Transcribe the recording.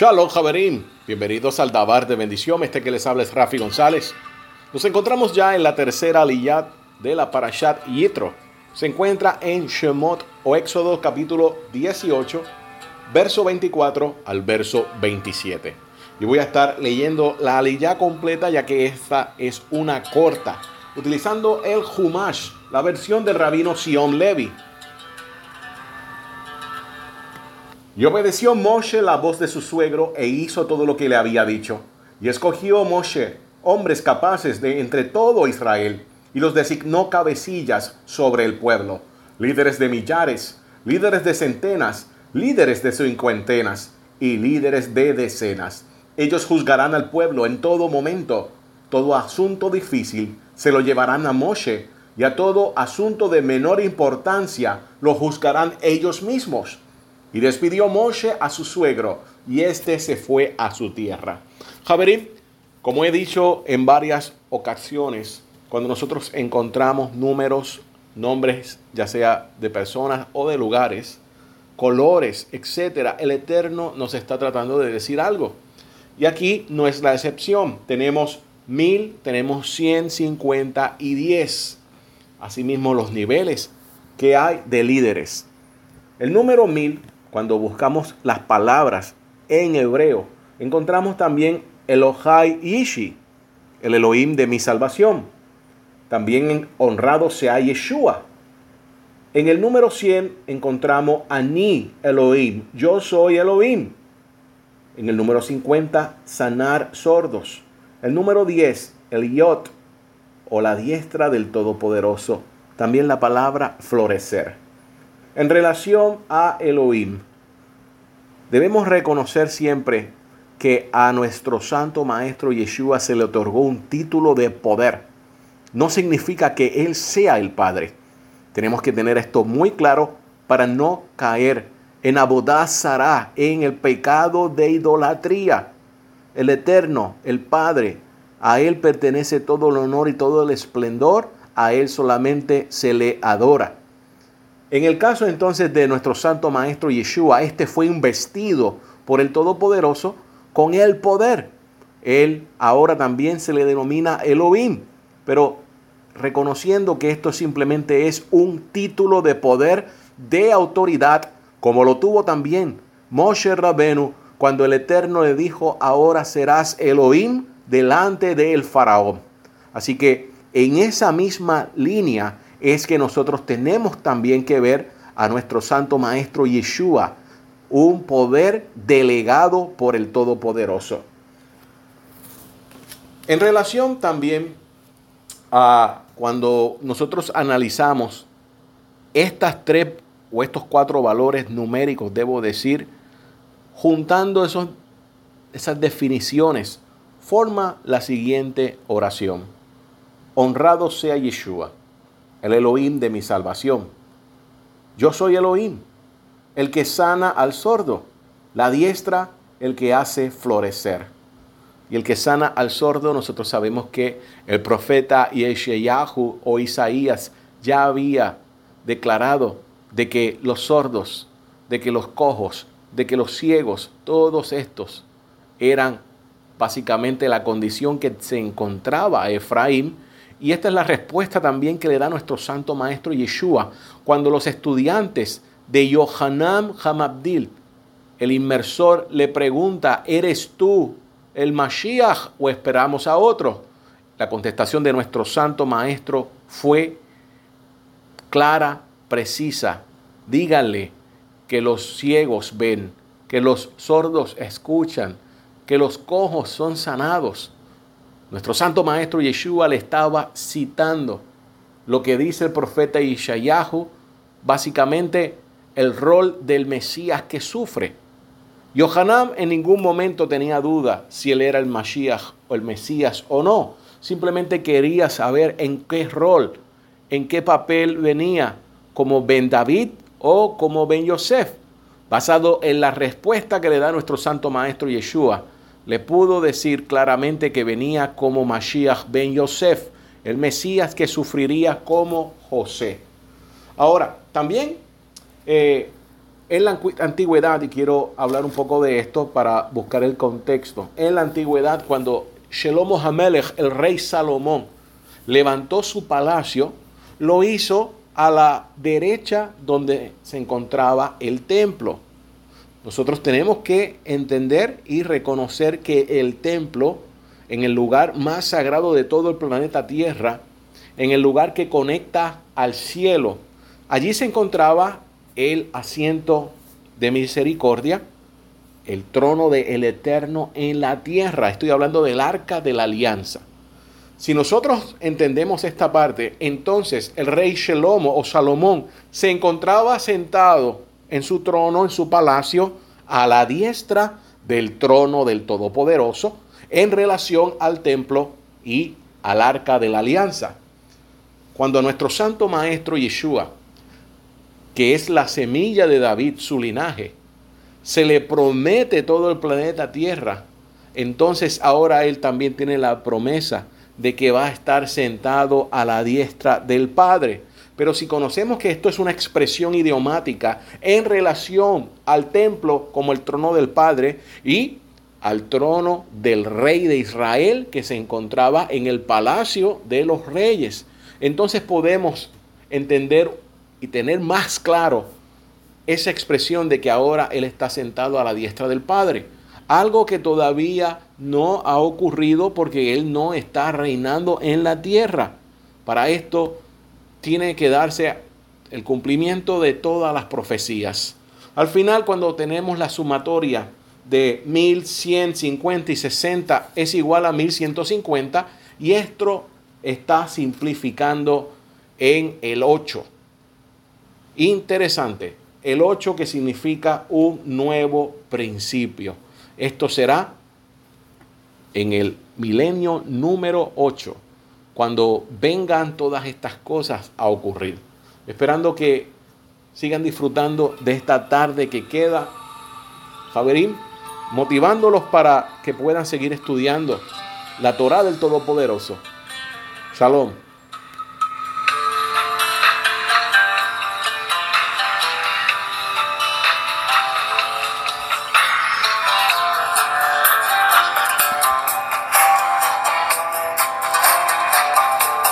Shalom, Javerín. Bienvenidos al Dabar de Bendición. Este que les habla es Rafi González. Nos encontramos ya en la tercera aliyat de la Parashat Yitro. Se encuentra en Shemot o Éxodo capítulo 18, verso 24 al verso 27. Y voy a estar leyendo la aliyah completa ya que esta es una corta, utilizando el Humash, la versión del rabino Sion Levi. Y obedeció Moshe la voz de su suegro e hizo todo lo que le había dicho. Y escogió Moshe hombres capaces de entre todo Israel y los designó cabecillas sobre el pueblo, líderes de millares, líderes de centenas, líderes de cincuentenas y líderes de decenas. Ellos juzgarán al pueblo en todo momento. Todo asunto difícil se lo llevarán a Moshe y a todo asunto de menor importancia lo juzgarán ellos mismos. Y despidió Moshe a su suegro, y éste se fue a su tierra. Javerín, como he dicho en varias ocasiones, cuando nosotros encontramos números, nombres, ya sea de personas o de lugares, colores, etcétera, el Eterno nos está tratando de decir algo. Y aquí no es la excepción. Tenemos mil, tenemos 150 y 10. Asimismo, los niveles que hay de líderes. El número mil cuando buscamos las palabras en hebreo, encontramos también Elohai Ishi, el Elohim de mi salvación. También honrado sea Yeshua. En el número 100 encontramos Ani Elohim, yo soy Elohim. En el número 50, sanar sordos. El número 10, el Yot, o la diestra del Todopoderoso. También la palabra florecer. En relación a Elohim, debemos reconocer siempre que a nuestro santo maestro Yeshua se le otorgó un título de poder. No significa que Él sea el Padre. Tenemos que tener esto muy claro para no caer en abodazará, en el pecado de idolatría. El Eterno, el Padre, a Él pertenece todo el honor y todo el esplendor, a Él solamente se le adora. En el caso entonces de nuestro santo maestro Yeshua, este fue investido por el Todopoderoso con el poder. Él ahora también se le denomina Elohim, pero reconociendo que esto simplemente es un título de poder, de autoridad, como lo tuvo también Moshe Rabenu cuando el Eterno le dijo, ahora serás Elohim delante del faraón. Así que en esa misma línea, es que nosotros tenemos también que ver a nuestro Santo Maestro Yeshua, un poder delegado por el Todopoderoso. En relación también a cuando nosotros analizamos estas tres o estos cuatro valores numéricos, debo decir, juntando esos, esas definiciones, forma la siguiente oración. Honrado sea Yeshua el Elohim de mi salvación. Yo soy Elohim, el que sana al sordo, la diestra, el que hace florecer. Y el que sana al sordo, nosotros sabemos que el profeta Yeshayahu o Isaías ya había declarado de que los sordos, de que los cojos, de que los ciegos, todos estos eran básicamente la condición que se encontraba Efraín y esta es la respuesta también que le da nuestro santo maestro Yeshua cuando los estudiantes de Yohanan Hamabdil, el inmersor, le pregunta, ¿eres tú el Mashiach o esperamos a otro? La contestación de nuestro santo maestro fue clara, precisa. Díganle que los ciegos ven, que los sordos escuchan, que los cojos son sanados nuestro santo maestro Yeshua le estaba citando lo que dice el profeta Ishayahu, básicamente el rol del Mesías que sufre. Yohanan en ningún momento tenía duda si él era el Mashiach o el Mesías o no. Simplemente quería saber en qué rol, en qué papel venía, como Ben David o como Ben Yosef, basado en la respuesta que le da nuestro santo maestro Yeshua le pudo decir claramente que venía como Mashiach ben Yosef, el Mesías que sufriría como José. Ahora, también eh, En la antigüedad, y quiero hablar un poco de esto para buscar el contexto, en la antigüedad cuando Shelomo Hamelech, el rey Salomón, levantó su palacio, lo hizo a la derecha donde se encontraba el templo. Nosotros tenemos que entender y reconocer que el templo, en el lugar más sagrado de todo el planeta Tierra, en el lugar que conecta al cielo, allí se encontraba el asiento de misericordia, el trono del el Eterno en la tierra. Estoy hablando del arca de la alianza. Si nosotros entendemos esta parte, entonces el rey Shelomo o Salomón se encontraba sentado en su trono, en su palacio, a la diestra del trono del Todopoderoso, en relación al templo y al arca de la alianza. Cuando nuestro santo maestro Yeshua, que es la semilla de David, su linaje, se le promete todo el planeta Tierra, entonces ahora él también tiene la promesa de que va a estar sentado a la diestra del Padre. Pero si conocemos que esto es una expresión idiomática en relación al templo como el trono del Padre y al trono del rey de Israel que se encontraba en el palacio de los reyes, entonces podemos entender y tener más claro esa expresión de que ahora Él está sentado a la diestra del Padre. Algo que todavía no ha ocurrido porque Él no está reinando en la tierra. Para esto tiene que darse el cumplimiento de todas las profecías. Al final, cuando tenemos la sumatoria de 1150 y 60 es igual a 1150, y esto está simplificando en el 8. Interesante, el 8 que significa un nuevo principio. Esto será en el milenio número 8, cuando vengan todas estas cosas a ocurrir. Esperando que sigan disfrutando de esta tarde que queda, Javerín, motivándolos para que puedan seguir estudiando la Torah del Todopoderoso. Shalom.